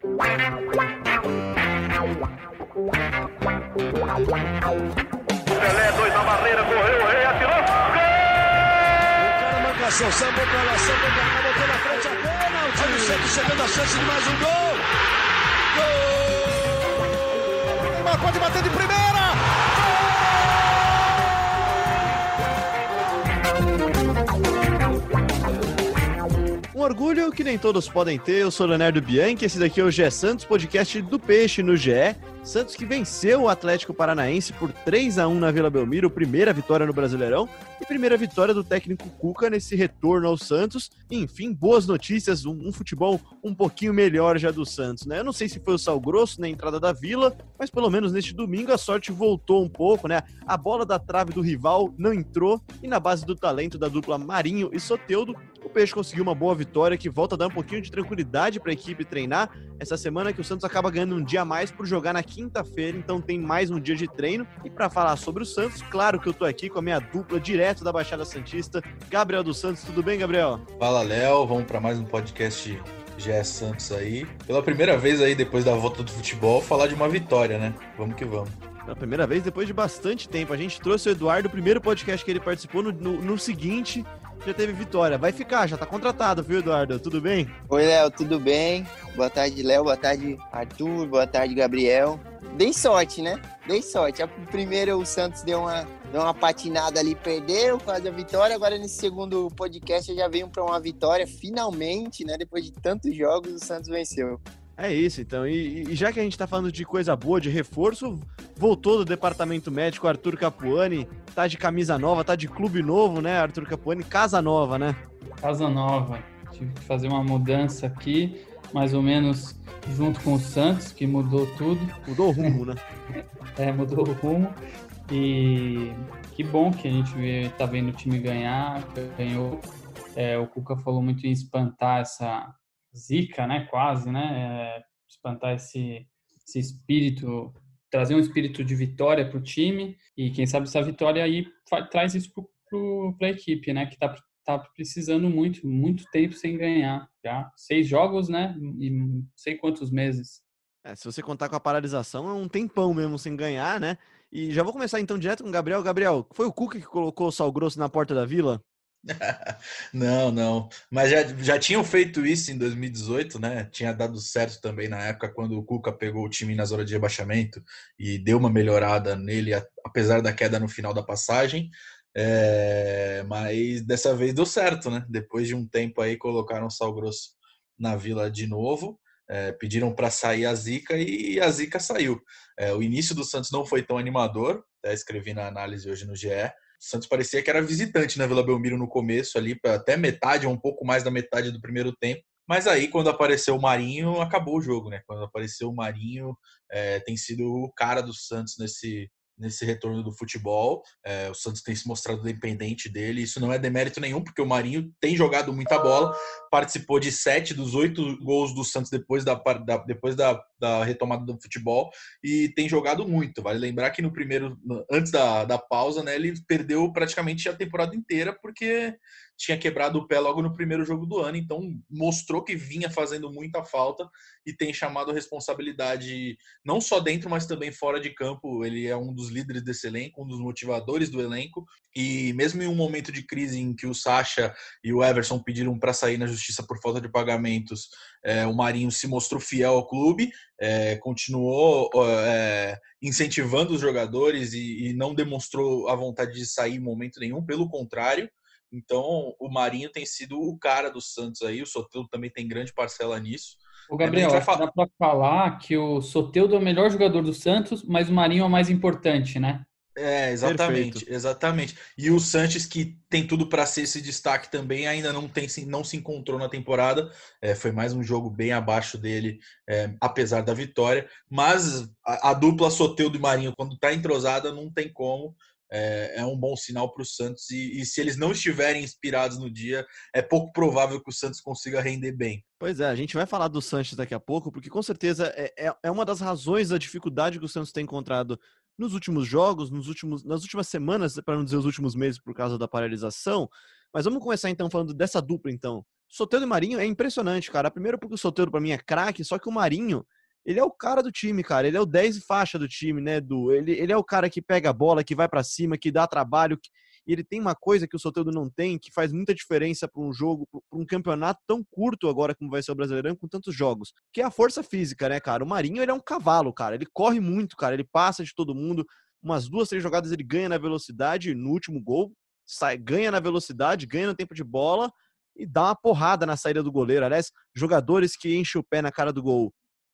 Pelé, dois na barreira, correu, o rei atirou. Gol! O cara marcação, sambou pra lá, sambou pra cá, botou na frente a pênalti. Olha o Santos chegando a chance de mais um gol. Gol! Neymar pode bater de primeira. Um orgulho que nem todos podem ter. Eu sou Leonardo Bianchi, esse daqui é o GE Santos, podcast do Peixe no GE. Santos que venceu o Atlético Paranaense por 3 a 1 na Vila Belmiro, primeira vitória no Brasileirão e primeira vitória do técnico Cuca nesse retorno ao Santos. Enfim, boas notícias, um, um, futebol um pouquinho melhor já do Santos, né? Eu não sei se foi o sal grosso na entrada da Vila, mas pelo menos neste domingo a sorte voltou um pouco, né? A bola da trave do rival não entrou e na base do talento da dupla Marinho e Soteudo, o Peixe conseguiu uma boa vitória que volta a dar um pouquinho de tranquilidade para a equipe treinar. Essa semana que o Santos acaba ganhando um dia a mais por jogar na quinta-feira, então tem mais um dia de treino. E para falar sobre o Santos, claro que eu tô aqui com a minha dupla direto da Baixada Santista, Gabriel dos Santos. Tudo bem, Gabriel? Fala, Léo. Vamos para mais um podcast GE Santos aí. Pela primeira vez aí, depois da volta do futebol, falar de uma vitória, né? Vamos que vamos. Pela primeira vez, depois de bastante tempo. A gente trouxe o Eduardo, o primeiro podcast que ele participou no, no, no seguinte já teve vitória. Vai ficar, já tá contratado, viu, Eduardo? Tudo bem? Oi, Léo, tudo bem? Boa tarde, Léo. Boa tarde, Arthur. Boa tarde, Gabriel. Dei sorte, né? Dei sorte. A primeira o Santos deu uma, deu uma patinada ali, perdeu, quase a vitória. Agora nesse segundo podcast já veio para uma vitória, finalmente, né? Depois de tantos jogos, o Santos venceu. É isso, então. E, e, já que a gente tá falando de coisa boa, de reforço, voltou do departamento médico Arthur Capuani, tá de camisa nova, tá de clube novo, né, Arthur Capuani? Casa nova, né? Casa nova. Tive que fazer uma mudança aqui, mais ou menos junto com o Santos, que mudou tudo. Mudou o rumo, né? é, mudou o rumo. E que bom que a gente vê, tá vendo o time ganhar, ganhou. É, o Cuca falou muito em espantar essa zica, né? Quase, né? É, espantar esse, esse espírito, trazer um espírito de vitória para o time e quem sabe essa vitória aí traz isso para a equipe, né? Que tá, tá precisando muito, muito tempo sem ganhar. Já seis jogos, né? E não sei quantos meses. É, se você contar com a paralisação, é um tempão mesmo sem ganhar, né? E já vou começar então direto com o Gabriel. Gabriel, foi o Cuca que colocou o sal grosso na porta da vila? não, não. Mas já, já tinham feito isso em 2018, né? Tinha dado certo também na época quando o Cuca pegou o time na zona de rebaixamento e deu uma melhorada nele, apesar da queda no final da passagem. É, mas dessa vez deu certo, né? Depois de um tempo aí colocaram Sal Grosso na vila de novo. É, pediram para sair a Zica e a Zica saiu. É, o início do Santos não foi tão animador, até escrevi na análise hoje no GE. Santos parecia que era visitante na Vila Belmiro no começo, ali, até metade, ou um pouco mais da metade do primeiro tempo. Mas aí, quando apareceu o Marinho, acabou o jogo, né? Quando apareceu o Marinho, é, tem sido o cara do Santos nesse, nesse retorno do futebol. É, o Santos tem se mostrado dependente dele. Isso não é demérito nenhum, porque o Marinho tem jogado muita bola, participou de sete dos oito gols do Santos depois da, da depois da, da, retomada do futebol e tem jogado muito. Vale lembrar que no primeiro, antes da, da pausa, né, ele perdeu praticamente a temporada inteira porque tinha quebrado o pé logo no primeiro jogo do ano, então mostrou que vinha fazendo muita falta e tem chamado a responsabilidade não só dentro, mas também fora de campo. Ele é um dos líderes desse elenco, um dos motivadores do elenco, e mesmo em um momento de crise em que o Sacha e o Everson pediram para sair na justiça por falta de pagamentos, é, o Marinho se mostrou fiel ao clube, é, continuou é, incentivando os jogadores e, e não demonstrou a vontade de sair em momento nenhum, pelo contrário. Então, o Marinho tem sido o cara do Santos aí, o Soteldo também tem grande parcela nisso. O Gabriel, vai falar... dá para falar que o Soteldo é o melhor jogador do Santos, mas o Marinho é o mais importante, né? É, exatamente, Perfeito. exatamente. E o Sanches, que tem tudo para ser esse destaque também, ainda não, tem, não se encontrou na temporada. É, foi mais um jogo bem abaixo dele, é, apesar da vitória. Mas a, a dupla Soteldo e Marinho, quando está entrosada, não tem como é, é um bom sinal para o Santos. E, e, se eles não estiverem inspirados no dia, é pouco provável que o Santos consiga render bem. Pois é, a gente vai falar do Santos daqui a pouco, porque com certeza é, é, é uma das razões da dificuldade que o Santos tem encontrado nos últimos jogos, nos últimos, nas últimas semanas, para não dizer os últimos meses por causa da paralisação. Mas vamos começar então falando dessa dupla, então. Soteldo e Marinho é impressionante, cara. Primeiro porque o Soteldo para mim é craque, só que o Marinho, ele é o cara do time, cara. Ele é o 10 e faixa do time, né, Du? Ele, ele é o cara que pega a bola, que vai para cima, que dá trabalho. Que... E ele tem uma coisa que o Soteldo não tem, que faz muita diferença para um jogo, para um campeonato tão curto agora como vai ser o Brasileirão, com tantos jogos, que é a força física, né, cara? O Marinho, ele é um cavalo, cara. Ele corre muito, cara. Ele passa de todo mundo. Umas duas, três jogadas ele ganha na velocidade. No último gol, sai, ganha na velocidade, ganha no tempo de bola e dá uma porrada na saída do goleiro. Aliás, jogadores que enchem o pé na cara do gol.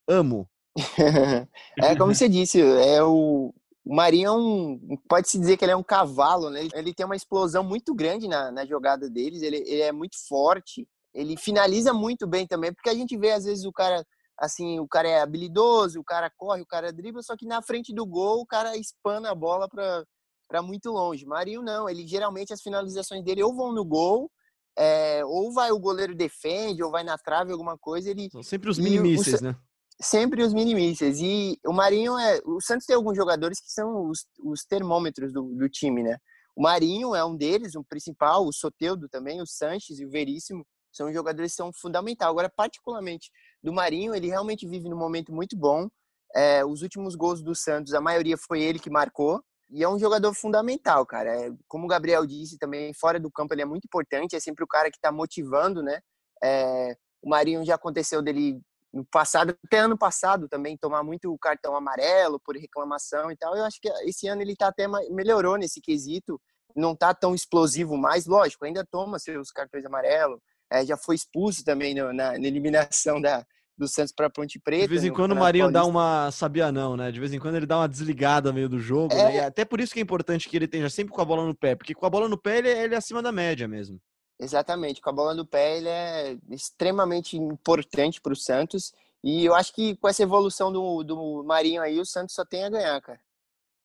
Amo. é como você disse, é o, o Marinho é um, pode-se dizer que ele é um cavalo, né? Ele tem uma explosão muito grande na, na jogada deles, ele, ele, é muito forte, ele finaliza muito bem também, porque a gente vê às vezes o cara, assim, o cara é habilidoso, o cara corre, o cara dribla, só que na frente do gol o cara espana a bola para muito longe. Marinho não, ele geralmente as finalizações dele ou vão no gol, é, ou vai o goleiro defende, ou vai na trave, alguma coisa. Ele, São sempre os minimíceis, né? Sempre os minimíceis. E o Marinho é. O Santos tem alguns jogadores que são os, os termômetros do, do time, né? O Marinho é um deles, um principal, o Soteudo também, o Sanches e o Veríssimo são jogadores que são fundamentais. Agora, particularmente do Marinho, ele realmente vive num momento muito bom. É, os últimos gols do Santos, a maioria foi ele que marcou. E é um jogador fundamental, cara. É, como o Gabriel disse também, fora do campo ele é muito importante, é sempre o cara que está motivando, né? É, o Marinho já aconteceu dele no passado, até ano passado também, tomar muito cartão amarelo por reclamação e tal. Eu acho que esse ano ele tá até melhorou nesse quesito, não tá tão explosivo mais, lógico, ainda toma seus cartões amarelos, é, já foi expulso também no, na, na eliminação da, do Santos para Ponte Preta. De vez em quando o Marinho dá uma sabia não, né? De vez em quando ele dá uma desligada meio do jogo, é... né? até por isso que é importante que ele esteja sempre com a bola no pé, porque com a bola no pé ele, ele é acima da média mesmo. Exatamente, com a bola no pé ele é extremamente importante para o Santos e eu acho que com essa evolução do, do Marinho aí o Santos só tem a ganhar, cara.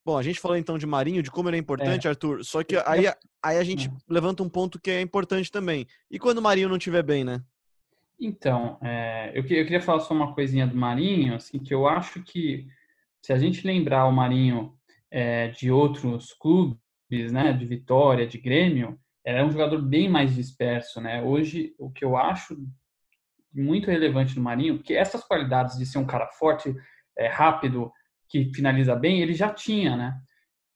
Bom, a gente falou então de Marinho, de como ele é importante, é. Arthur. Só que aí, aí a gente levanta um ponto que é importante também. E quando o Marinho não estiver bem, né? Então, é, eu, eu, queria falar só uma coisinha do Marinho, assim, que eu acho que se a gente lembrar o Marinho é, de outros clubes, né, de Vitória, de Grêmio, era um jogador bem mais disperso, né? Hoje, o que eu acho muito relevante no Marinho, que essas qualidades de ser um cara forte, é, rápido, que finaliza bem, ele já tinha, né?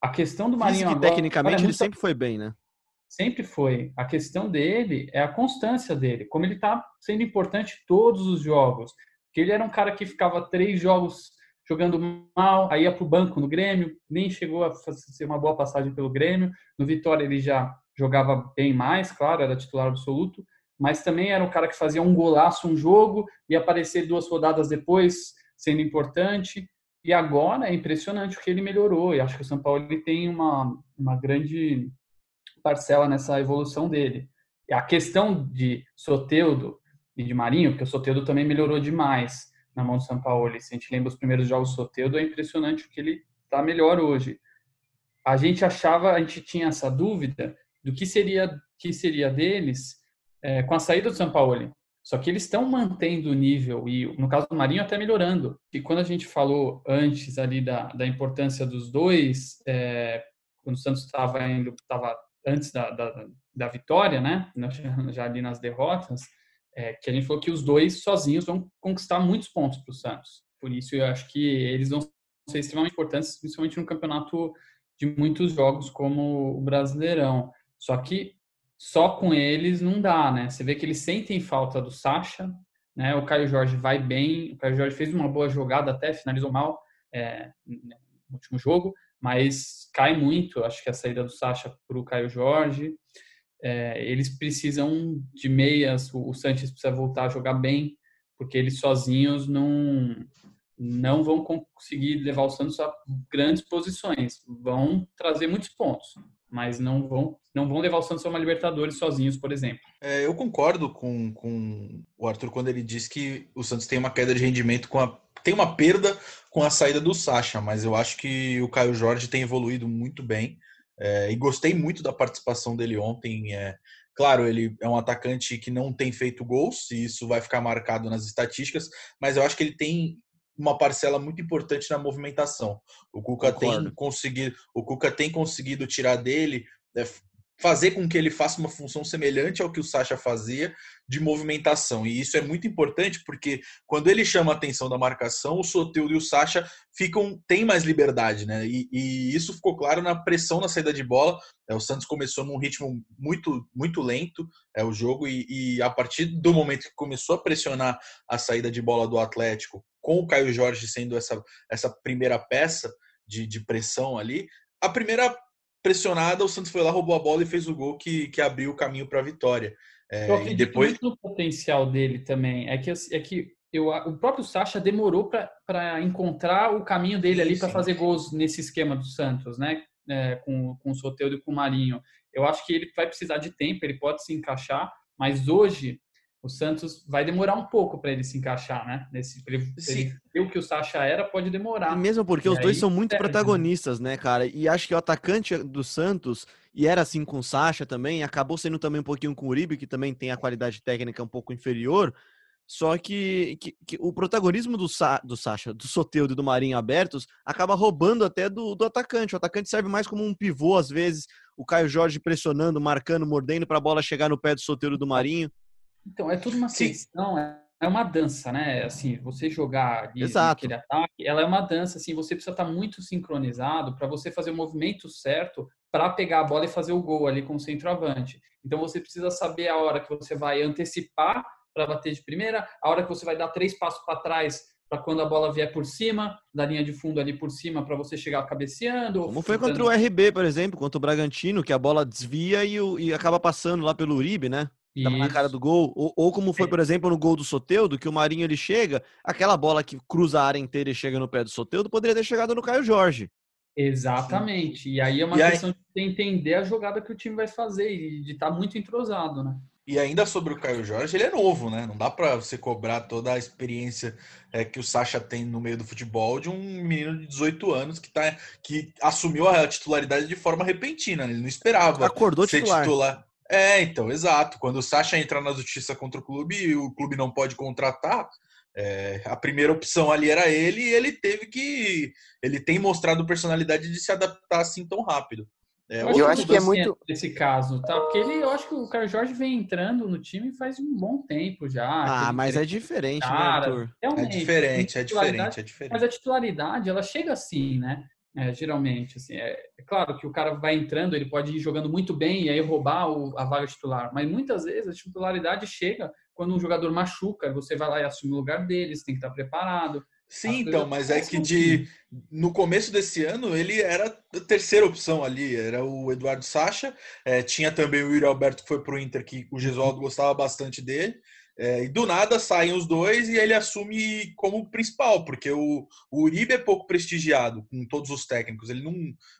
A questão do Marinho agora, tecnicamente é ele sempre foi bem, né? sempre foi. A questão dele é a constância dele, como ele está sendo importante todos os jogos. Porque ele era um cara que ficava três jogos jogando mal, aí ia para o banco no Grêmio, nem chegou a fazer uma boa passagem pelo Grêmio. No Vitória ele já jogava bem mais, claro, era titular absoluto, mas também era um cara que fazia um golaço um jogo e aparecer duas rodadas depois sendo importante. E agora é impressionante o que ele melhorou. E acho que o São Paulo ele tem uma, uma grande parcela nessa evolução dele. E a questão de Soteudo e de Marinho, porque o Soteudo também melhorou demais na mão do São Paulo. Se a gente lembra os primeiros jogos do Soteudo, é impressionante o que ele está melhor hoje. A gente achava, a gente tinha essa dúvida do que seria, que seria deles é, com a saída do São Paulo. Só que eles estão mantendo o nível e, no caso do Marinho, até melhorando. E quando a gente falou antes ali da, da importância dos dois, é, quando o Santos estava indo, estava antes da, da, da vitória, né, já ali nas derrotas, é, que a gente falou que os dois sozinhos vão conquistar muitos pontos para o Santos. Por isso, eu acho que eles vão ser extremamente importantes, principalmente no campeonato de muitos jogos como o Brasileirão. Só que só com eles não dá, né? Você vê que eles sentem falta do Sacha, né? O Caio Jorge vai bem, o Caio Jorge fez uma boa jogada até, finalizou mal é, no último jogo, mas cai muito, acho que a saída do Sacha para o Caio Jorge. É, eles precisam de meias, o, Sanches precisa voltar a jogar bem, porque eles sozinhos não, não vão conseguir levar o Santos a grandes posições. Vão trazer muitos pontos, mas não vão, não vão levar o Santos a uma Libertadores sozinhos, por exemplo. É, eu concordo com, com o Arthur quando ele diz que o Santos tem uma queda de rendimento com a tem uma perda com a saída do Sacha, mas eu acho que o Caio Jorge tem evoluído muito bem é, e gostei muito da participação dele ontem. É, claro, ele é um atacante que não tem feito gols e isso vai ficar marcado nas estatísticas, mas eu acho que ele tem uma parcela muito importante na movimentação. O Cuca Concordo. tem conseguido, o Cuca tem conseguido tirar dele é, fazer com que ele faça uma função semelhante ao que o Sacha fazia de movimentação. E isso é muito importante porque quando ele chama a atenção da marcação, o Soteldo e o Sacha ficam têm mais liberdade, né? E, e isso ficou claro na pressão na saída de bola. É, o Santos começou num ritmo muito muito lento é o jogo e, e a partir do momento que começou a pressionar a saída de bola do Atlético, com o Caio Jorge sendo essa essa primeira peça de, de pressão ali, a primeira pressionada, o Santos foi lá, roubou a bola e fez o gol que, que abriu o caminho para a vitória. É, eu acredito depois... muito no potencial dele também. É que, é que eu, o próprio Sacha demorou para encontrar o caminho dele ali para fazer gols nesse esquema do Santos, né? É, com, com o Soteldo e com o Marinho. Eu acho que ele vai precisar de tempo, ele pode se encaixar, mas hoje o Santos vai demorar um pouco para ele se encaixar, né? Nesse, ele, ele o que o Sacha era, pode demorar. E mesmo porque e os dois são muito perde, né? protagonistas, né, cara? E acho que o atacante do Santos, e era assim com o Sacha também, acabou sendo também um pouquinho com o Uribe, que também tem a qualidade técnica um pouco inferior. Só que, que, que o protagonismo do, Sa, do Sacha, do Soteudo e do Marinho abertos acaba roubando até do, do atacante. O atacante serve mais como um pivô, às vezes, o Caio Jorge pressionando, marcando, mordendo para a bola chegar no pé do Soteudo e do Marinho. Então, é tudo uma questão, é, é uma dança, né? Assim, você jogar ali Exato. aquele ataque, ela é uma dança, assim, você precisa estar muito sincronizado para você fazer o movimento certo para pegar a bola e fazer o gol ali com o centroavante. Então, você precisa saber a hora que você vai antecipar para bater de primeira, a hora que você vai dar três passos para trás para quando a bola vier por cima, da linha de fundo ali por cima, para você chegar cabeceando. Como foi contra o RB, por exemplo, contra o Bragantino, que a bola desvia e, e acaba passando lá pelo Uribe, né? Tava na cara do gol. Ou, ou como foi, é. por exemplo, no gol do Soteudo, que o Marinho ele chega, aquela bola que cruza a área inteira e chega no pé do Soteudo, poderia ter chegado no Caio Jorge. Exatamente. E aí é uma e questão aí... de entender a jogada que o time vai fazer e de estar tá muito entrosado, né? E ainda sobre o Caio Jorge, ele é novo, né? Não dá para você cobrar toda a experiência é, que o Sacha tem no meio do futebol de um menino de 18 anos que, tá, que assumiu a titularidade de forma repentina. Né? Ele não esperava Acordou ser titular. titular. É, então, exato. Quando o Sacha entra na justiça contra o clube e o clube não pode contratar, é, a primeira opção ali era ele e ele teve que. Ele tem mostrado personalidade de se adaptar assim tão rápido. É, eu, eu acho que é muito esse caso, tá? Porque ele, eu acho que o Carlos Jorge vem entrando no time faz um bom tempo já. Ah, mas é diferente, né, cara, né, Arthur? É diferente, é diferente, é diferente. Mas a titularidade, ela chega assim, né? É, geralmente, assim, é, é, claro que o cara vai entrando, ele pode ir jogando muito bem e aí roubar o, a vaga titular, mas muitas vezes a titularidade chega quando um jogador machuca, você vai lá e assume o lugar dele, você tem que estar preparado. Sim, então, mas é que de no começo desse ano ele era a terceira opção ali, era o Eduardo Sacha, é, tinha também o Yuri Alberto que foi para o Inter, que o Gesualdo gostava bastante dele, é, e do nada saem os dois e ele assume como principal, porque o, o Uribe é pouco prestigiado com todos os técnicos, ele não,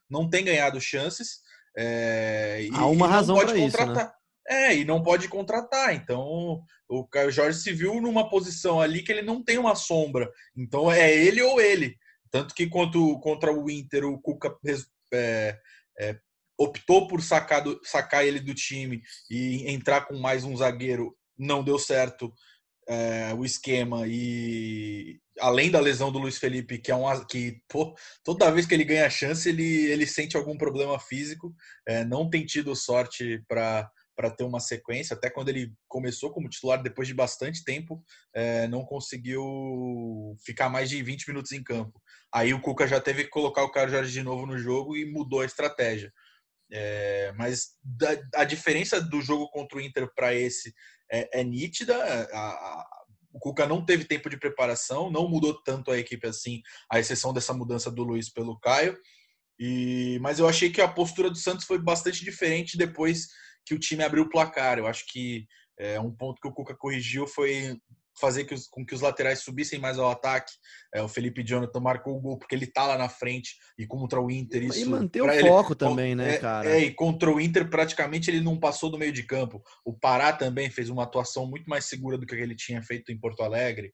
não tem ganhado chances. É, Há uma razão para isso, né? É, e não pode contratar. Então, o Jorge se viu numa posição ali que ele não tem uma sombra. Então, é ele ou ele. Tanto que contra, contra o Inter, o Cuca é, é, optou por sacar, do, sacar ele do time e entrar com mais um zagueiro não deu certo é, o esquema e além da lesão do Luiz Felipe, que é um que pô, toda vez que ele ganha chance, ele, ele sente algum problema físico, é, não tem tido sorte para para ter uma sequência, até quando ele começou como titular depois de bastante tempo, é, não conseguiu ficar mais de 20 minutos em campo. Aí o Cuca já teve que colocar o Carlos Jorge de novo no jogo e mudou a estratégia. É, mas da, a diferença do jogo contra o Inter para esse é, é nítida. A, a, o Cuca não teve tempo de preparação, não mudou tanto a equipe assim, à exceção dessa mudança do Luiz pelo Caio. E, mas eu achei que a postura do Santos foi bastante diferente depois que o time abriu o placar. Eu acho que é, um ponto que o Cuca corrigiu foi fazer que os, com que os laterais subissem mais ao ataque. É, o Felipe Jonathan marcou o gol porque ele tá lá na frente e contra o Inter isso e manter o ele, foco também, né, é, cara? É, e contra o Inter praticamente ele não passou do meio de campo. O Pará também fez uma atuação muito mais segura do que ele tinha feito em Porto Alegre.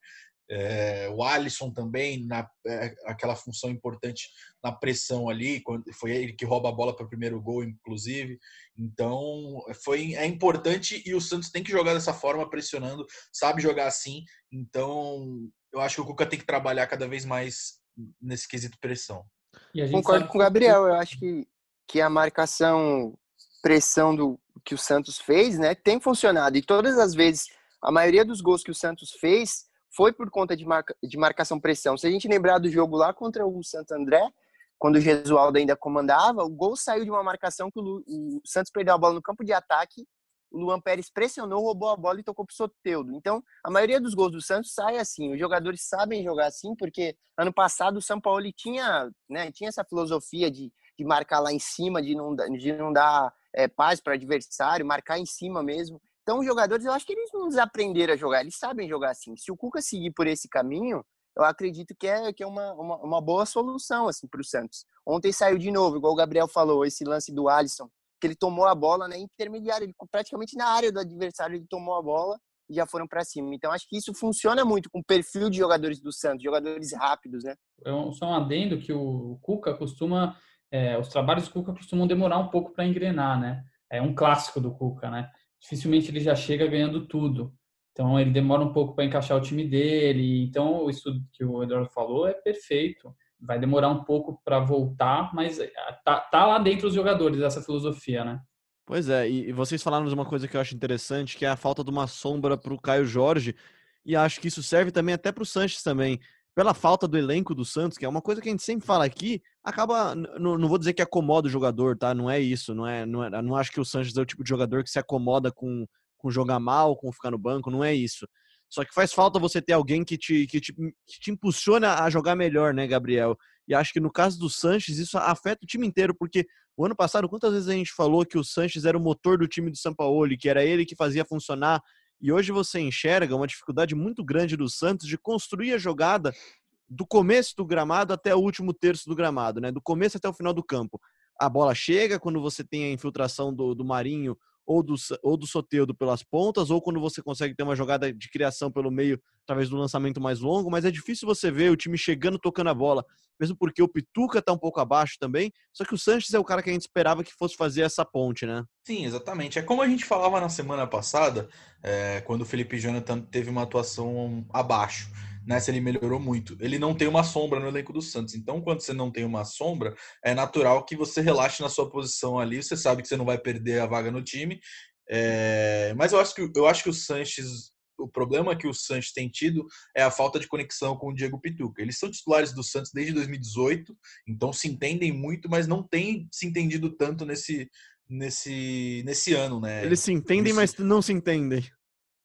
É, o Alisson também, na, é, aquela função importante na pressão ali, quando foi ele que rouba a bola para o primeiro gol, inclusive. Então, foi, é importante e o Santos tem que jogar dessa forma, pressionando, sabe jogar assim. Então, eu acho que o Cuca tem que trabalhar cada vez mais nesse quesito pressão. Concordo com o Gabriel, eu acho que, que a marcação pressão do que o Santos fez, né, tem funcionado. E todas as vezes, a maioria dos gols que o Santos fez foi por conta de, marca, de marcação pressão. Se a gente lembrar do jogo lá contra o Santo André, quando o Gesualdo ainda comandava, o gol saiu de uma marcação que o, o Santos perdeu a bola no campo de ataque o Luan Pérez pressionou, roubou a bola e tocou pro Soteudo. Então, a maioria dos gols do Santos sai assim. Os jogadores sabem jogar assim, porque ano passado o São Paulo tinha, né, tinha essa filosofia de, de marcar lá em cima, de não, de não dar é, paz para adversário, marcar em cima mesmo. Então, os jogadores, eu acho que eles não desaprenderam a jogar, eles sabem jogar assim. Se o Cuca seguir por esse caminho, eu acredito que é, que é uma, uma, uma boa solução assim, para o Santos. Ontem saiu de novo, igual o Gabriel falou, esse lance do Alisson que ele tomou a bola na intermediária, ele praticamente na área do adversário ele tomou a bola e já foram para cima. Então acho que isso funciona muito com o perfil de jogadores do Santos, jogadores rápidos, né? É só um adendo que o Cuca costuma, é, os trabalhos do Cuca costumam demorar um pouco para engrenar, né? É um clássico do Cuca, né? Dificilmente ele já chega ganhando tudo. Então ele demora um pouco para encaixar o time dele. Então o estudo que o Eduardo falou é perfeito vai demorar um pouco para voltar, mas eh, tá, tá lá dentro dos jogadores essa filosofia, né? Pois é, e vocês falaram de uma coisa que eu acho interessante, que é a falta de uma sombra para o Caio Jorge, e acho que isso serve também até para o Sanches também. Pela falta do elenco do Santos, que é uma coisa que a gente sempre fala aqui, acaba. Não, não vou dizer que acomoda o jogador, tá? Não é isso. Não é, não, é, não acho que o Sanches é o tipo de jogador que se acomoda com, com jogar mal, com ficar no banco, não é isso. Só que faz falta você ter alguém que te, que te, que te impulsiona a jogar melhor, né, Gabriel? E acho que no caso do Sanches, isso afeta o time inteiro, porque o ano passado, quantas vezes a gente falou que o Sanches era o motor do time do São Paulo, que era ele que fazia funcionar, e hoje você enxerga uma dificuldade muito grande do Santos de construir a jogada do começo do gramado até o último terço do gramado, né? Do começo até o final do campo. A bola chega quando você tem a infiltração do, do Marinho ou do, ou do Soteudo pelas pontas, ou quando você consegue ter uma jogada de criação pelo meio, através do lançamento mais longo, mas é difícil você ver o time chegando tocando a bola, mesmo porque o Pituca está um pouco abaixo também, só que o Sanches é o cara que a gente esperava que fosse fazer essa ponte, né? Sim, exatamente. É como a gente falava na semana passada, é, quando o Felipe Jonathan teve uma atuação abaixo nessa ele melhorou muito. Ele não tem uma sombra no elenco do Santos. Então, quando você não tem uma sombra, é natural que você relaxe na sua posição ali. Você sabe que você não vai perder a vaga no time. É... Mas eu acho que eu acho que o Sanches o problema que o Santos tem tido é a falta de conexão com o Diego Pituca. Eles são titulares do Santos desde 2018, então se entendem muito, mas não têm se entendido tanto nesse, nesse, nesse ano, né? Eles se entendem, mas não se entendem.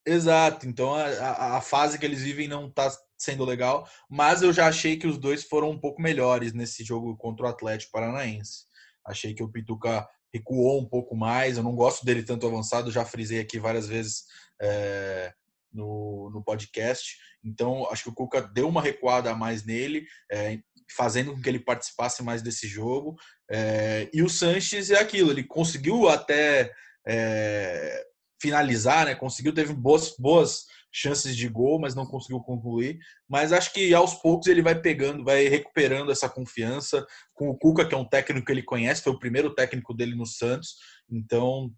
Exato, então a, a, a, fase que eles vivem não está sendo legal, mas eu já achei que os dois foram um pouco melhores nesse jogo contra o Atlético Paranaense. Achei que o Pituca recuou um pouco mais, eu não gosto dele tanto avançado, já frisei aqui várias vezes é, no, no podcast, então acho que o Cuca deu uma recuada a mais nele, é, fazendo com que ele participasse mais desse jogo, é, e o Sanches é aquilo, ele conseguiu até é, finalizar, né? Conseguiu, teve boas, boas chances de gol, mas não conseguiu concluir. Mas acho que aos poucos ele vai pegando, vai recuperando essa confiança com o Cuca, que é um técnico que ele conhece, foi o primeiro técnico dele no Santos. Então,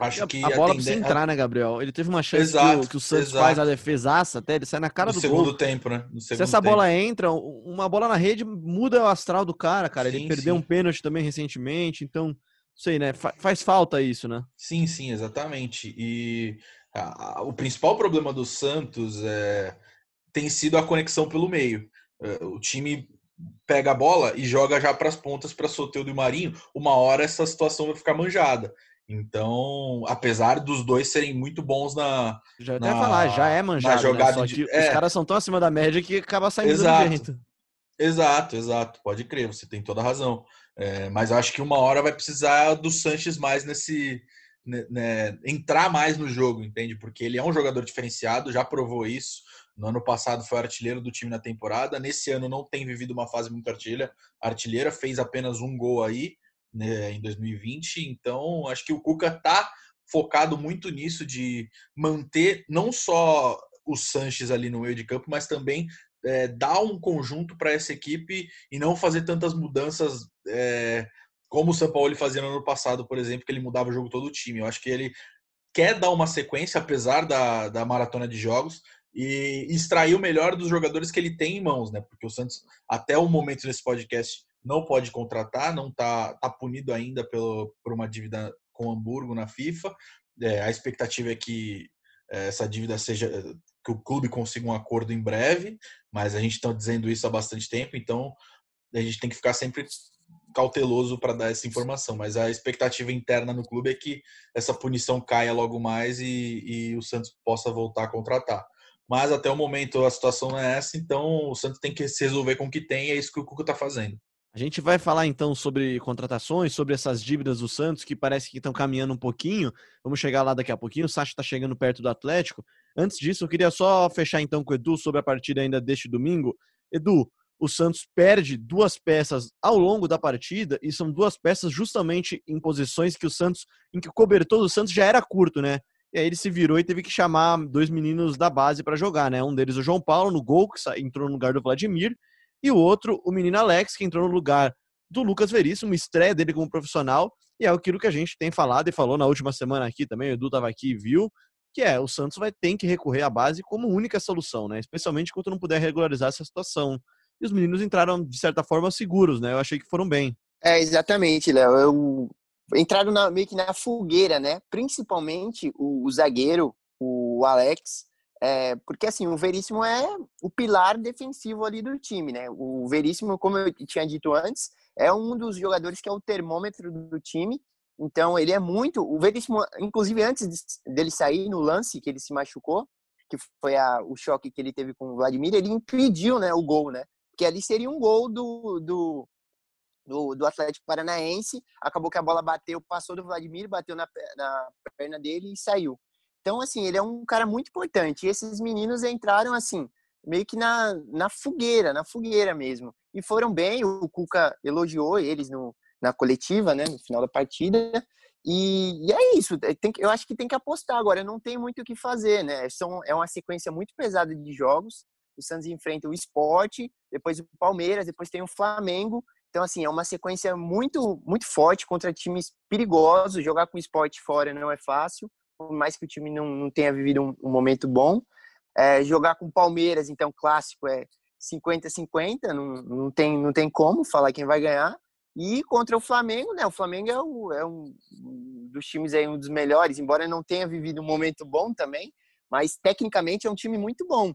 acho que a bola precisa entrar, né, Gabriel? Ele teve uma chance exato, que, o, que, o, Santos exato. faz a defesaça até, ele sai na cara no do segundo gol. tempo, né? Se essa tempo. bola entra, uma bola na rede muda o astral do cara, cara. Sim, ele perdeu sim. um pênalti também recentemente, então sei, né? Faz falta isso, né? Sim, sim, exatamente. E a, a, o principal problema do Santos é, tem sido a conexão pelo meio. É, o time pega a bola e joga já para as pontas para Soteldo e Marinho. Uma hora essa situação vai ficar manjada. Então, apesar dos dois serem muito bons na. Já até falar, já é manjado. Na né? jogada né? De, é, os caras são tão acima da média que acaba saindo exato, do jeito. Exato, exato. Pode crer, você tem toda a razão. É, mas acho que uma hora vai precisar do Sanches mais nesse. Né, né, entrar mais no jogo, entende? Porque ele é um jogador diferenciado, já provou isso. No ano passado foi artilheiro do time na temporada. Nesse ano não tem vivido uma fase muito artilheira. Artilheira fez apenas um gol aí né, em 2020. Então acho que o Cuca tá focado muito nisso de manter não só o Sanches ali no meio de campo, mas também é, dar um conjunto para essa equipe e não fazer tantas mudanças é, como o São Paulo fazia no ano passado, por exemplo, que ele mudava o jogo todo o time. Eu acho que ele quer dar uma sequência, apesar da, da maratona de jogos, e extrair o melhor dos jogadores que ele tem em mãos, né? Porque o Santos, até o momento desse podcast, não pode contratar, não está tá punido ainda pelo, por uma dívida com Hamburgo na FIFA. É, a expectativa é que é, essa dívida seja que o clube consiga um acordo em breve, mas a gente está dizendo isso há bastante tempo, então a gente tem que ficar sempre cauteloso para dar essa informação. Mas a expectativa interna no clube é que essa punição caia logo mais e, e o Santos possa voltar a contratar. Mas até o momento a situação não é essa, então o Santos tem que se resolver com o que tem, e é isso que o Cuca está fazendo. A gente vai falar então sobre contratações, sobre essas dívidas do Santos que parece que estão caminhando um pouquinho. Vamos chegar lá daqui a pouquinho. O Sacha está chegando perto do Atlético. Antes disso, eu queria só fechar então com o Edu sobre a partida ainda deste domingo. Edu, o Santos perde duas peças ao longo da partida e são duas peças justamente em posições que o Santos, em que o cobertor do Santos já era curto, né? E aí ele se virou e teve que chamar dois meninos da base para jogar, né? Um deles o João Paulo no gol que entrou no lugar do Vladimir e o outro, o menino Alex, que entrou no lugar do Lucas Veríssimo, estreia dele como profissional, e é aquilo que a gente tem falado e falou na última semana aqui também, o Edu estava aqui e viu, que é o Santos vai ter que recorrer à base como única solução, né? Especialmente quando não puder regularizar essa situação. E os meninos entraram, de certa forma, seguros, né? Eu achei que foram bem. É, exatamente, Léo. Eu... Entraram na, meio que na fogueira, né? Principalmente o, o zagueiro, o Alex, é, porque assim, o Veríssimo é o pilar defensivo ali do time, né? O Veríssimo, como eu tinha dito antes, é um dos jogadores que é o termômetro do time. Então, ele é muito. O Veríssimo, inclusive antes dele sair no lance que ele se machucou, que foi a, o choque que ele teve com o Vladimir, ele impediu né, o gol, né? Porque ali seria um gol do, do, do, do Atlético Paranaense. Acabou que a bola bateu, passou do Vladimir, bateu na, na perna dele e saiu. Então, assim, ele é um cara muito importante. E esses meninos entraram, assim, meio que na, na fogueira, na fogueira mesmo. E foram bem, o Cuca elogiou eles no, na coletiva, né, no final da partida. E, e é isso, é, tem, eu acho que tem que apostar agora, não tem muito o que fazer, né? São, é uma sequência muito pesada de jogos. O Santos enfrenta o esporte, depois o Palmeiras, depois tem o Flamengo. Então, assim, é uma sequência muito, muito forte contra times perigosos. Jogar com o esporte fora não é fácil por mais que o time não, não tenha vivido um, um momento bom. É, jogar com Palmeiras, então, clássico é 50-50, não, não, tem, não tem como falar quem vai ganhar. E contra o Flamengo, né? O Flamengo é, o, é um dos times aí, um dos melhores, embora não tenha vivido um momento bom também, mas tecnicamente é um time muito bom.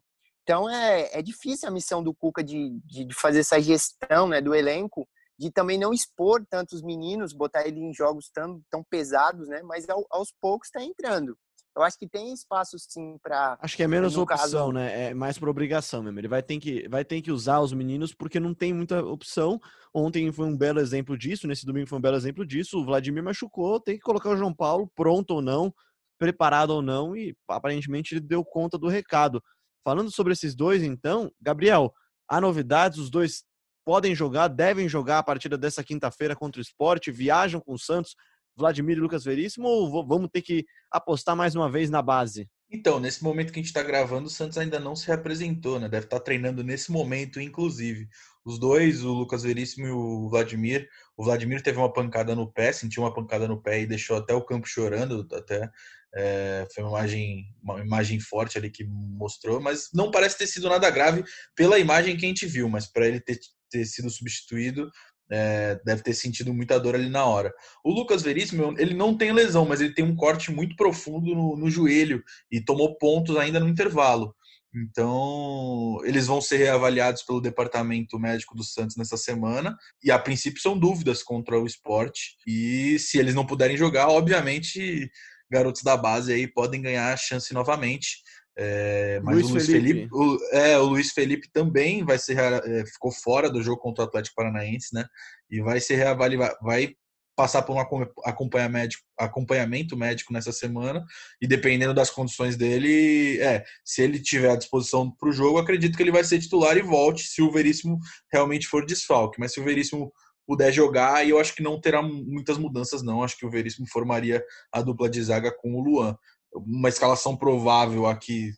Então é, é difícil a missão do Cuca de, de, de fazer essa gestão né, do elenco de também não expor tantos meninos, botar ele em jogos tão, tão pesados, né? Mas ao, aos poucos está entrando. Eu acho que tem espaço sim para. Acho que é menos opção, caso... né? É mais por obrigação mesmo. Ele vai ter, que, vai ter que usar os meninos porque não tem muita opção. Ontem foi um belo exemplo disso, nesse domingo foi um belo exemplo disso. O Vladimir machucou, tem que colocar o João Paulo pronto ou não, preparado ou não, e aparentemente ele deu conta do recado. Falando sobre esses dois, então, Gabriel, há novidades, os dois podem jogar, devem jogar a partida dessa quinta-feira contra o esporte, viajam com o Santos, Vladimir e Lucas Veríssimo, ou vamos ter que apostar mais uma vez na base? Então, nesse momento que a gente está gravando, o Santos ainda não se representou, né? Deve estar tá treinando nesse momento, inclusive. Os dois, o Lucas Veríssimo e o Vladimir. O Vladimir teve uma pancada no pé, sentiu uma pancada no pé e deixou até o campo chorando. Até é, foi uma imagem, uma imagem forte ali que mostrou, mas não parece ter sido nada grave pela imagem que a gente viu. Mas para ele ter ter sido substituído, é, deve ter sentido muita dor ali na hora. O Lucas Veríssimo, ele não tem lesão, mas ele tem um corte muito profundo no, no joelho e tomou pontos ainda no intervalo. Então, eles vão ser reavaliados pelo departamento médico do Santos nessa semana. E a princípio são dúvidas contra o esporte. E se eles não puderem jogar, obviamente, garotos da base aí podem ganhar a chance novamente. É, mas Luiz o Luiz Felipe, Felipe o, é, o Luiz Felipe também vai ser é, ficou fora do jogo contra o Atlético Paranaense, né? E vai ser reavaliado, vai passar por um acompanhamento, acompanhamento médico nessa semana e dependendo das condições dele, é, se ele tiver à disposição para o jogo, acredito que ele vai ser titular e volte se o Veríssimo realmente for desfalque. Mas se o Veríssimo puder jogar, eu acho que não terá muitas mudanças, não. Acho que o Veríssimo formaria a dupla de zaga com o Luan uma escalação provável aqui,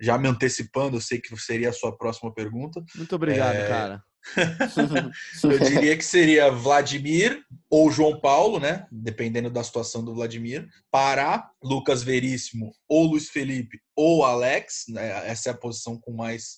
já me antecipando, eu sei que seria a sua próxima pergunta. Muito obrigado, é... cara. eu diria que seria Vladimir ou João Paulo, né? Dependendo da situação do Vladimir. Pará, Lucas Veríssimo ou Luiz Felipe ou Alex. Né? Essa é a posição com mais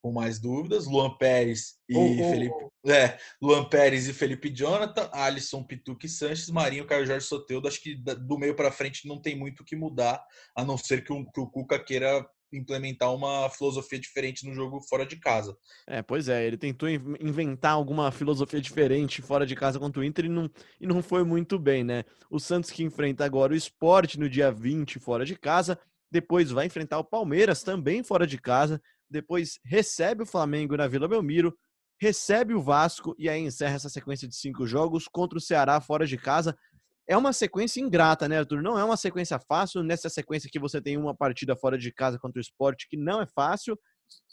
com mais dúvidas. Luan Pérez e Oh, oh, Felipe. É, Luan Pérez e Felipe Jonathan, Alisson, Pituque e Sanches, Marinho, Caio Jorge Soteudo. Acho que do meio para frente não tem muito o que mudar, a não ser que o, que o Cuca queira implementar uma filosofia diferente no jogo fora de casa. É, pois é, ele tentou in- inventar alguma filosofia diferente fora de casa contra o Inter e não, e não foi muito bem, né? O Santos que enfrenta agora o Sport no dia 20 fora de casa, depois vai enfrentar o Palmeiras também fora de casa, depois recebe o Flamengo na Vila Belmiro, recebe o Vasco e aí encerra essa sequência de cinco jogos contra o Ceará fora de casa. É uma sequência ingrata, né, Arthur? Não é uma sequência fácil. Nessa sequência que você tem uma partida fora de casa contra o Sport, que não é fácil.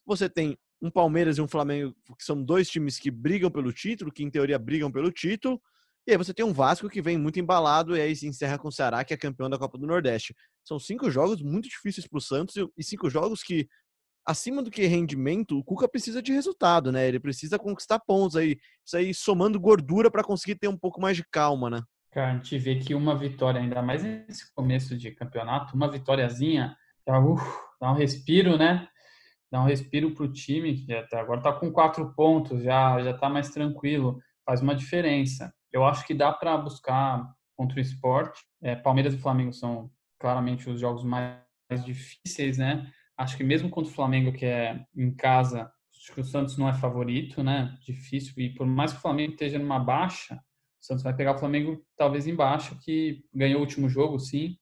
Você tem um Palmeiras e um Flamengo, que são dois times que brigam pelo título, que em teoria brigam pelo título. E aí você tem um Vasco que vem muito embalado e aí se encerra com o Ceará, que é campeão da Copa do Nordeste. São cinco jogos muito difíceis para o Santos e cinco jogos que, acima do que rendimento, o Cuca precisa de resultado, né? Ele precisa conquistar pontos aí, isso aí somando gordura para conseguir ter um pouco mais de calma, né? Cara, a gente vê que uma vitória, ainda mais nesse começo de campeonato, uma vitóriazinha, já, uf, dá um respiro, né? Dá um respiro pro time, que tá- agora tá com quatro pontos, já, já tá mais tranquilo, faz uma diferença. Eu acho que dá para buscar contra o esporte. É, Palmeiras e Flamengo são claramente os jogos mais difíceis, né? Acho que mesmo contra o Flamengo, que é em casa, acho que o Santos não é favorito, né? Difícil. E por mais que o Flamengo esteja numa baixa, o Santos vai pegar o Flamengo talvez embaixo, que ganhou o último jogo, sim,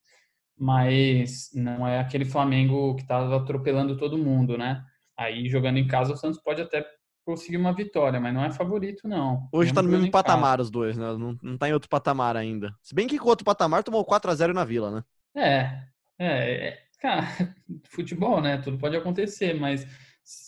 mas não é aquele Flamengo que estava atropelando todo mundo, né? Aí jogando em casa o Santos pode até conseguir uma vitória, mas não é favorito, não. Hoje tá no mesmo em casa. patamar os dois, né? Não, não tá em outro patamar ainda. Se bem que com outro patamar tomou 4 a 0 na Vila, né? É, é, é, cara, futebol, né? Tudo pode acontecer, mas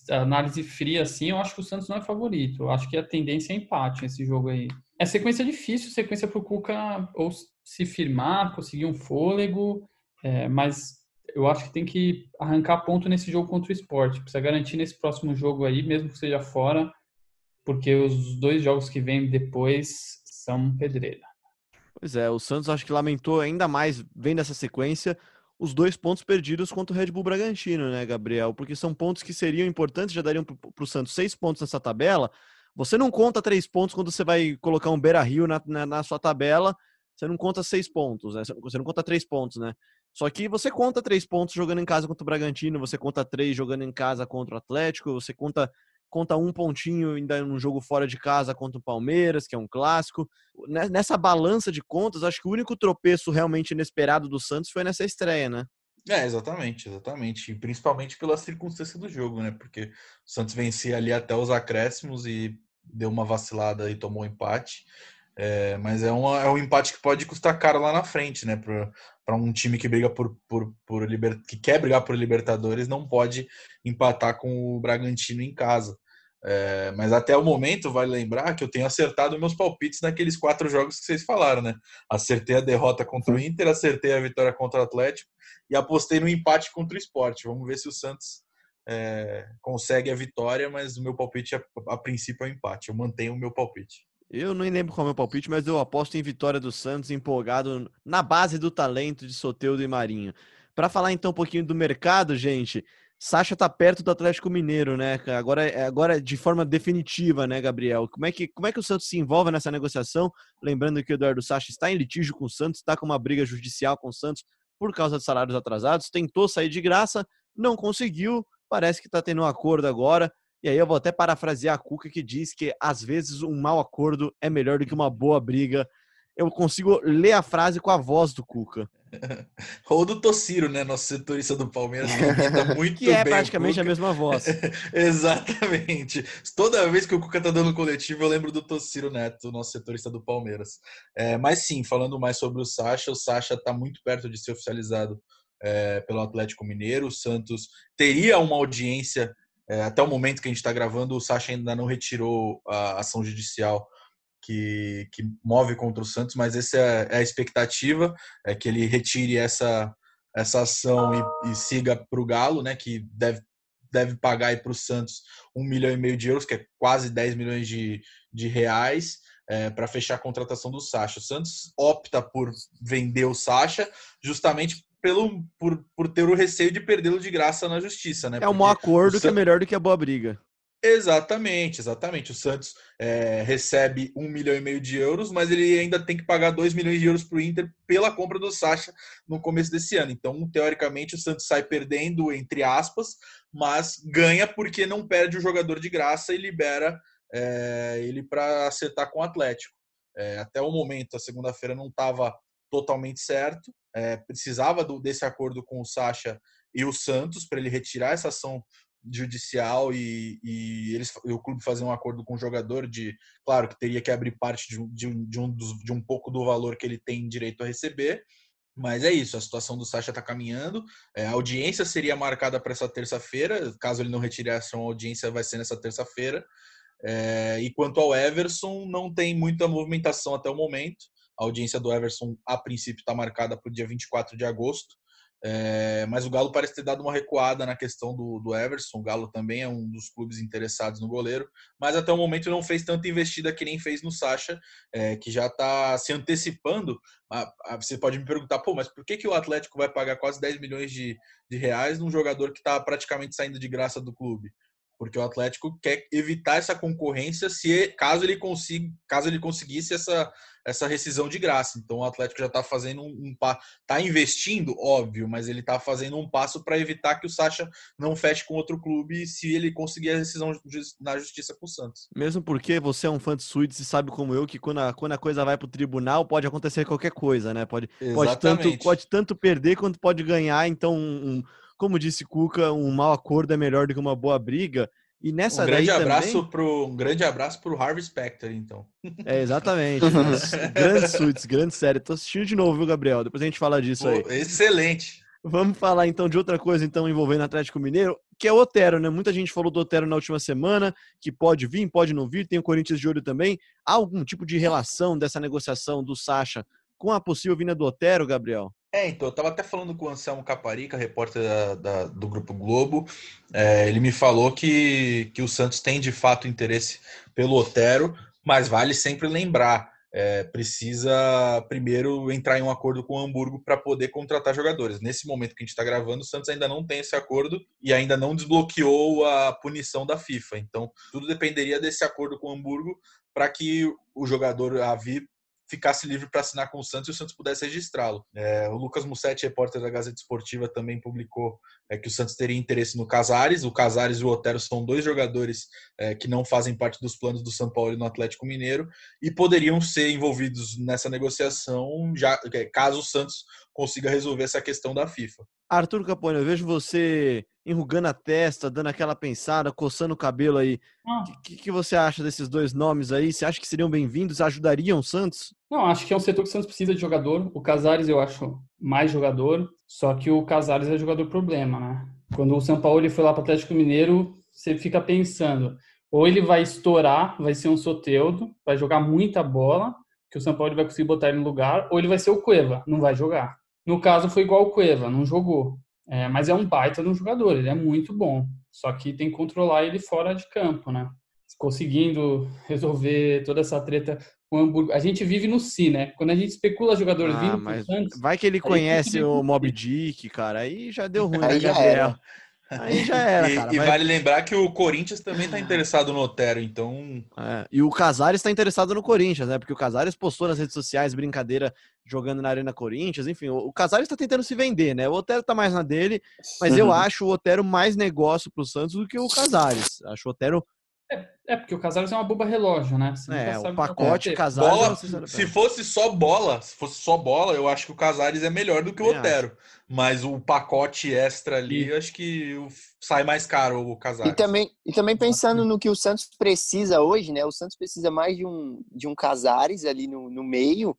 análise fria assim, eu acho que o Santos não é favorito. Eu acho que a tendência é empate nesse jogo aí. É sequência difícil, sequência pro Cuca ou se firmar, conseguir um fôlego, é, mas eu acho que tem que arrancar ponto nesse jogo contra o esporte. Precisa garantir nesse próximo jogo aí, mesmo que seja fora, porque os dois jogos que vêm depois são pedreira. Pois é, o Santos acho que lamentou ainda mais, vendo essa sequência, os dois pontos perdidos contra o Red Bull Bragantino, né, Gabriel? Porque são pontos que seriam importantes, já dariam para o Santos seis pontos nessa tabela. Você não conta três pontos quando você vai colocar um Beira Rio na, na, na sua tabela, você não conta seis pontos, né? Você não conta três pontos, né? Só que você conta três pontos jogando em casa contra o Bragantino, você conta três jogando em casa contra o Atlético, você conta, conta um pontinho ainda num jogo fora de casa contra o Palmeiras, que é um clássico. Né, Nessa balança de contas, acho que o único tropeço realmente inesperado do Santos foi nessa estreia, né? É, exatamente, exatamente. E principalmente pela circunstância do jogo, né? Porque o Santos vencia ali até os acréscimos e deu uma vacilada e tomou um empate. É, mas é, uma, é um empate que pode custar caro lá na frente, né? Para um time que briga por, por, por liber, que quer brigar por Libertadores, não pode empatar com o Bragantino em casa. É, mas até o momento, vale lembrar que eu tenho acertado meus palpites naqueles quatro jogos que vocês falaram, né? Acertei a derrota contra o Inter, acertei a vitória contra o Atlético e apostei no empate contra o esporte. Vamos ver se o Santos é, consegue a vitória, mas o meu palpite a, a princípio é o empate. Eu mantenho o meu palpite. Eu nem lembro qual é o meu palpite, mas eu aposto em vitória do Santos, empolgado na base do talento de Soteudo e Marinho. Para falar então um pouquinho do mercado, gente, Sacha tá perto do Atlético Mineiro, né? Agora, agora de forma definitiva, né, Gabriel? Como é, que, como é que o Santos se envolve nessa negociação? Lembrando que o Eduardo Sacha está em litígio com o Santos, está com uma briga judicial com o Santos por causa de salários atrasados, tentou sair de graça, não conseguiu, parece que está tendo um acordo agora. E aí eu vou até parafrasear a Cuca que diz que às vezes um mau acordo é melhor do que uma boa briga. Eu consigo ler a frase com a voz do Cuca. Ou do Tociro, né? Nosso setorista do Palmeiras, que muito que é bem praticamente a mesma voz. Exatamente. Toda vez que o Cuca tá dando coletivo, eu lembro do Tociro Neto, nosso setorista do Palmeiras. É, mas sim, falando mais sobre o Sacha, o Sacha tá muito perto de ser oficializado é, pelo Atlético Mineiro. O Santos teria uma audiência é, até o momento que a gente está gravando, o Sacha ainda não retirou a ação judicial que, que move contra o Santos, mas essa é, é a expectativa, é que ele retire essa, essa ação e, e siga para o Galo, né, que deve, deve pagar para o Santos um milhão e meio de euros, que é quase 10 milhões de, de reais, é, para fechar a contratação do Sacha. O Santos opta por vender o Sacha justamente pelo, por, por ter o receio de perdê-lo de graça na justiça, né? É um acordo que é melhor do que a boa briga. Exatamente, exatamente. O Santos é, recebe um milhão e meio de euros, mas ele ainda tem que pagar dois milhões de euros para o Inter pela compra do Sacha no começo desse ano. Então, teoricamente, o Santos sai perdendo, entre aspas, mas ganha porque não perde o jogador de graça e libera é, ele para acertar com o Atlético. É, até o momento, a segunda-feira não estava totalmente certo, é, precisava do, desse acordo com o Sacha e o Santos para ele retirar essa ação judicial e, e eles, o clube fazer um acordo com o jogador de, claro, que teria que abrir parte de, de, um, de, um, dos, de um pouco do valor que ele tem direito a receber. Mas é isso, a situação do Sacha está caminhando. É, a audiência seria marcada para essa terça-feira. Caso ele não retire a ação, a audiência vai ser nessa terça-feira. É, e quanto ao Everson, não tem muita movimentação até o momento. A audiência do Everson, a princípio, está marcada para o dia 24 de agosto. É, mas o Galo parece ter dado uma recuada na questão do, do Everson. O Galo também é um dos clubes interessados no goleiro, mas até o momento não fez tanta investida que nem fez no Sacha, é, que já está se antecipando. A, a, você pode me perguntar, pô, mas por que, que o Atlético vai pagar quase 10 milhões de, de reais num jogador que está praticamente saindo de graça do clube? porque o Atlético quer evitar essa concorrência se caso ele consiga, caso ele conseguisse essa, essa rescisão de graça. Então o Atlético já está fazendo um, um tá investindo, óbvio, mas ele está fazendo um passo para evitar que o Sacha não feche com outro clube se ele conseguir a rescisão na justiça com o Santos. Mesmo porque você é um fã de suítes e sabe como eu que quando a, quando a coisa vai para o tribunal pode acontecer qualquer coisa, né? Pode, pode tanto pode tanto perder quanto pode ganhar. Então um, como disse Cuca, um mau acordo é melhor do que uma boa briga. E nessa um grande abraço também... pro um grande abraço pro Harvey Specter, então. É, exatamente. grandes suítes, grande série. Tô assistindo de novo, viu, Gabriel? Depois a gente fala disso Pô, aí. Excelente. Vamos falar então de outra coisa então envolvendo Atlético Mineiro, que é o Otero, né? Muita gente falou do Otero na última semana, que pode vir, pode não vir, tem o Corinthians de olho também. Há algum tipo de relação dessa negociação do Sacha com a possível vinda do Otero, Gabriel? É, então, eu estava até falando com o Anselmo Caparica, repórter da, da, do Grupo Globo. É, ele me falou que, que o Santos tem de fato interesse pelo Otero, mas vale sempre lembrar: é, precisa primeiro entrar em um acordo com o Hamburgo para poder contratar jogadores. Nesse momento que a gente está gravando, o Santos ainda não tem esse acordo e ainda não desbloqueou a punição da FIFA. Então, tudo dependeria desse acordo com o Hamburgo para que o jogador a vir ficasse livre para assinar com o Santos e o Santos pudesse registrá-lo. É, o Lucas Mussetti, repórter da Gazeta Esportiva, também publicou é, que o Santos teria interesse no Casares. O Casares e o Otero são dois jogadores é, que não fazem parte dos planos do São Paulo e no Atlético Mineiro e poderiam ser envolvidos nessa negociação já é, caso o Santos consiga resolver essa questão da FIFA. Arthur Capone, eu vejo você enrugando a testa, dando aquela pensada, coçando o cabelo aí. O ah. que, que, você acha desses dois nomes aí? Você acha que seriam bem-vindos? Ajudariam o Santos? Não, acho que é um setor que o Santos precisa de jogador. O Casares eu acho mais jogador, só que o Casares é jogador problema, né? Quando o São Paulo foi lá para o Atlético Mineiro, você fica pensando, ou ele vai estourar, vai ser um Soteudo, vai jogar muita bola, que o São Paulo vai conseguir botar ele no lugar, ou ele vai ser o Cueva, não vai jogar. No caso, foi igual o Cueva, não jogou. É, mas é um baita de um jogador, ele é muito bom. Só que tem que controlar ele fora de campo, né? Conseguindo resolver toda essa treta com o Hamburgo. A gente vive no si, né? Quando a gente especula jogadores ah, vindo mas Santos, Vai que ele conhece o Mob Dick, cara. Aí já deu ruim, né, Gabriel? Aí já era, e, cara. E, vale lembrar que o Corinthians também está interessado no Otero, então. É, e o Casares está interessado no Corinthians, né? Porque o Casares postou nas redes sociais brincadeira jogando na Arena Corinthians. Enfim, o, o Casares está tentando se vender, né? O Otero está mais na dele, mas uhum. eu acho o Otero mais negócio para o Santos do que o Casares. Acho o Otero é, é, porque o Casares é uma boba relógio, né? Você é, o pacote Casares. Bola, se fosse só bola, se fosse só bola, eu acho que o Casares é melhor do que o Otero. Acho. Mas o pacote extra ali, acho que sai mais caro o Casares. E também, e também pensando no que o Santos precisa hoje, né? O Santos precisa mais de um, de um Casares ali no, no meio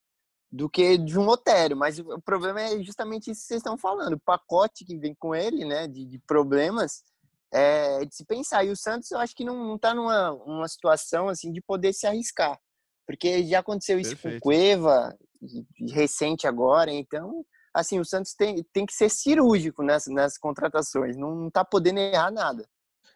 do que de um Otero. Mas o problema é justamente isso que vocês estão falando. O pacote que vem com ele, né? de, de problemas é, de se pensar. E o Santos, eu acho que não está numa uma situação assim de poder se arriscar, porque já aconteceu isso Perfeito. com o Cueva, recente agora, então, assim, o Santos tem, tem que ser cirúrgico nessas, nessas contratações, não está podendo errar nada.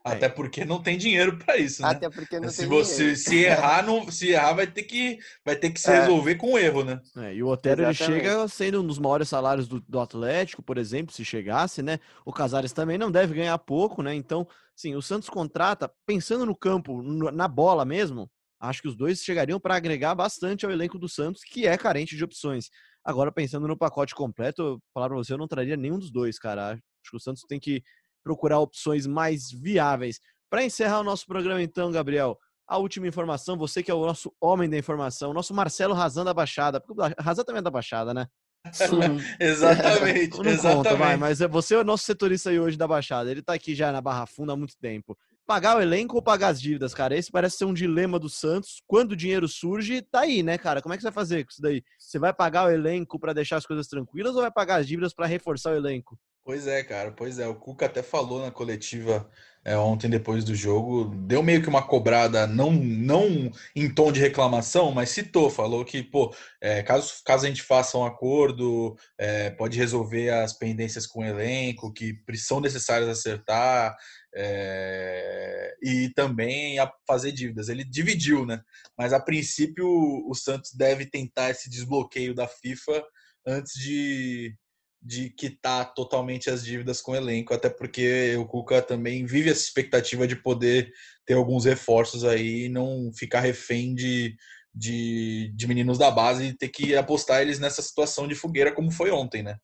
Até porque não tem dinheiro para isso, né? Até porque não se tem você dinheiro. se errar, não, se errar vai ter que vai ter que se É. resolver com erro, né? É, e o Otero ele chega sendo um dos maiores salários do, do Atlético, por exemplo, se chegasse, né? O Casares também não deve ganhar pouco, né? Então, sim, o Santos contrata, pensando no campo, na bola mesmo, acho que os dois chegariam para agregar bastante ao elenco do Santos, que é carente de opções. Agora, pensando no pacote completo, eu falar pra você, eu não traria nenhum dos dois, cara. Acho que o Santos tem que procurar opções mais viáveis. Para encerrar o nosso programa, então, Gabriel, a última informação, você que é o nosso homem da informação, nosso Marcelo Razan da Baixada, porque o Razan também é da Baixada, né? Exatamente, Não exatamente. conta, vai, mas é- você é o nosso setorista aí hoje da Baixada. Ele tá aqui já na Barra Funda há muito tempo. Pagar o elenco ou pagar as dívidas, cara? Esse parece ser um dilema do Santos. Quando o dinheiro surge, tá aí, né, cara? Como é que você vai fazer com isso daí? Você vai pagar o elenco pra deixar as coisas tranquilas ou vai pagar as dívidas pra reforçar o elenco? Pois é, cara, pois é. O Cuca até falou na coletiva é, ontem, depois do jogo, deu meio que uma cobrada, não, não em tom de reclamação, mas citou, falou que, pô, é, caso, caso a gente faça um acordo, é, pode resolver as pendências com o elenco, que são necessárias acertar, é, e também a fazer dívidas. Ele dividiu, né? Mas a princípio o Santos deve tentar esse desbloqueio da FIFA antes de de quitar totalmente as dívidas com o elenco, até porque o Cuca também vive essa expectativa de poder ter alguns reforços aí e não ficar refém de, de, de meninos da base e ter que apostar eles nessa situação de fogueira como foi ontem, né?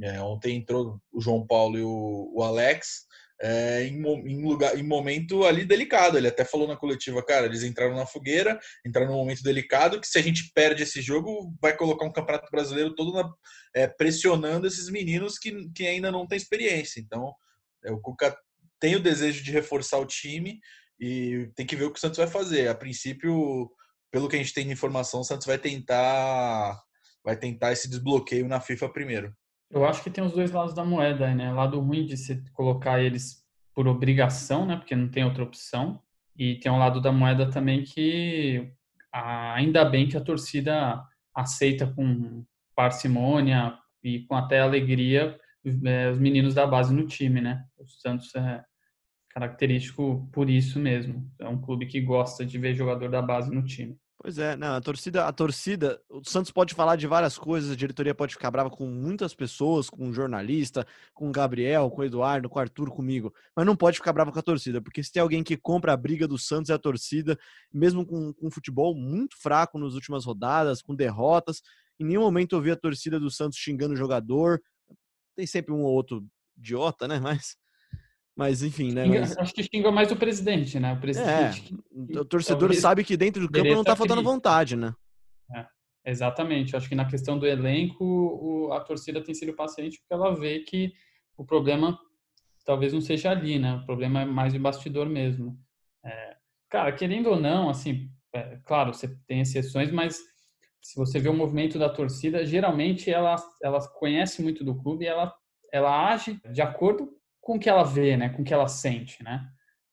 É, ontem entrou o João Paulo e o, o Alex é, em, em lugar, em momento ali delicado. Ele até falou na coletiva, cara, eles entraram na fogueira, entraram num momento delicado, que se a gente perde esse jogo, vai colocar um campeonato brasileiro todo na, é, pressionando esses meninos que, que ainda não têm experiência. Então, é, o Cuca tem o desejo de reforçar o time e tem que ver o que o Santos vai fazer. A princípio, pelo que a gente tem de informação, o Santos vai tentar vai tentar esse desbloqueio na FIFA primeiro. Eu acho que tem os dois lados da moeda, né? Lado ruim de se colocar eles por obrigação, né? Porque não tem outra opção. E tem um lado da moeda também que ainda bem que a torcida aceita com parcimônia e com até alegria eh, os meninos da base no time, né? O Santos é característico por isso mesmo. É um clube que gosta de ver jogador da base no time. Pois é, não, a torcida, a torcida, o Santos pode falar de várias coisas, a diretoria pode ficar brava com muitas pessoas, com o jornalista, com o Gabriel, com o Eduardo, com o Arthur, comigo, mas não pode ficar brava com a torcida, porque se tem alguém que compra a briga do Santos é a torcida, mesmo com, com um futebol muito fraco nas últimas rodadas, com derrotas, em nenhum momento eu vi a torcida do Santos xingando o jogador, tem sempre um ou outro idiota, né, mas, mas enfim, né, mas... Acho que xinga mais o presidente, né? O É, presidente que o torcedor talvez sabe que dentro do campo não tá faltando vontade, né? Exatamente. Acho que na questão do elenco, o- a torcida tem sido paciente porque ela vê que o problema talvez não seja ali, né? O problema é mais de bastidor mesmo. É, cara, querendo ou não, assim, é, claro, você tem exceções, mas se você vê o movimento da torcida, geralmente ela, ela conhece muito do clube e ela, ela age de acordo com o que ela vê, né? Com o que ela sente, né?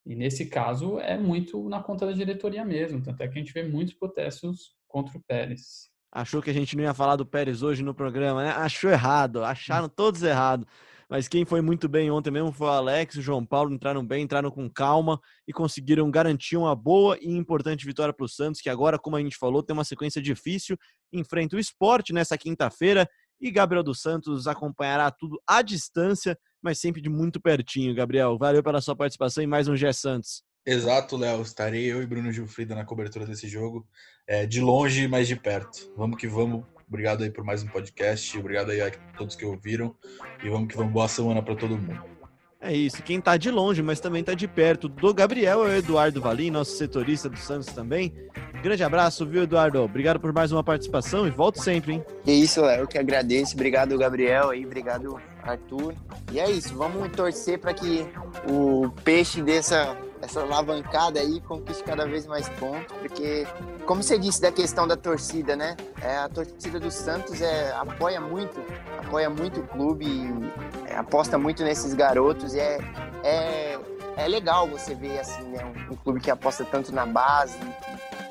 E nesse caso é muito na conta da diretoria mesmo, tanto é que a gente vê muitos protestos contra o Pérez. Achou que a gente não ia falar do Pérez hoje no programa, né? Achou errado, acharam todos errado. Mas quem foi muito bem ontem mesmo foi o Alex o João Paulo, entraram bem, entraram com calma e conseguiram garantir uma boa e importante vitória para o Santos, que agora, como a gente falou, tem uma sequência difícil, enfrenta o esporte nessa quinta-feira e Gabriel dos Santos acompanhará tudo à distância, mas sempre de muito pertinho, Gabriel. Valeu pela sua participação em mais um G Santos. Exato, Léo. Estarei eu e Bruno Gilfrida na cobertura desse jogo, é, de longe, mas de perto. Vamos que vamos. Obrigado aí por mais um podcast. Obrigado aí a todos que ouviram. E vamos que vamos. Boa semana para todo mundo. É isso. Quem tá de longe, mas também tá de perto do Gabriel é o Eduardo Valim, nosso setorista do Santos também. Grande abraço, viu, Eduardo? Obrigado por mais uma participação e volto sempre, hein? Que isso, Léo, que agradeço. Obrigado, Gabriel, aí, obrigado, Arthur. E é isso, vamos torcer para que o peixe dessa essa alavancada aí conquiste cada vez mais pontos, porque, como você disse da questão da torcida, né? É, a torcida do Santos é, apoia muito, apoia muito o clube, é, aposta muito nesses garotos e é, é, é legal você ver assim, né? Um, um clube que aposta tanto na base,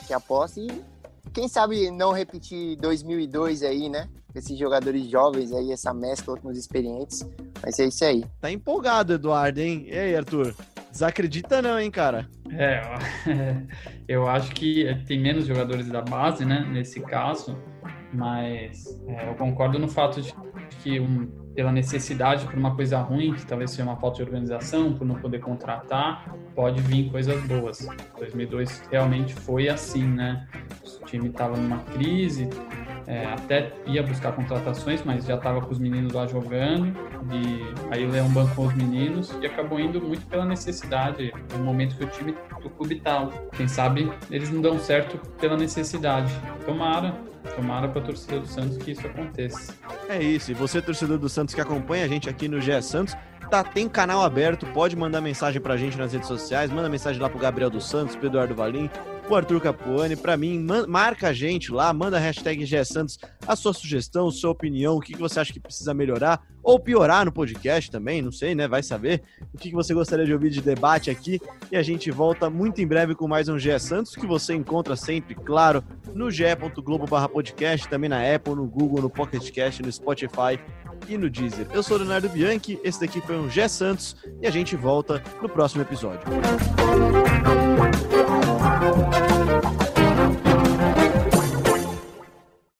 que, aposta e quem sabe não repetir 2002 aí, né? Esses jogadores jovens aí, essa mescla com os experientes. Mas é isso aí. Tá empolgado, Eduardo, hein? E aí, Arthur? Desacredita não, hein, cara? É, eu acho que tem menos jogadores da base, né, nesse caso, mas é, eu concordo no fato de que um, pela necessidade por uma coisa ruim, que talvez seja uma falta de organização, por não poder contratar, pode vir coisas boas. 2002 realmente foi assim, né? O time estava numa crise, é, até ia buscar contratações, mas já estava com os meninos lá jogando, e aí o Leão bancou os meninos e acabou indo muito pela necessidade, no momento que o time do clube está. Quem sabe eles não dão certo pela necessidade. Tomara, tomara para a torcida do Santos que isso aconteça. É isso, e você, torcedor do Santos que acompanha a gente aqui no GE Santos, tá, tem canal aberto, pode mandar mensagem pra gente nas redes sociais, manda mensagem lá pro Gabriel dos Santos, pro Eduardo Valim, o Arthur Capuani, para mim, marca a gente lá, manda a hashtag Santos, a sua sugestão, sua opinião, o que, você acha que precisa melhorar ou piorar no podcast também, não sei, né? Vai saber o que, você gostaria de ouvir de debate aqui. E a gente volta muito em breve com mais um GE Santos, que você encontra sempre, claro, no ge.globo podcast, também na Apple, no Google, no Pocket Cast, no Spotify e no Deezer. Eu sou Leonardo Bianchi, esse daqui foi um Gé Santos e a gente volta no próximo episódio. You.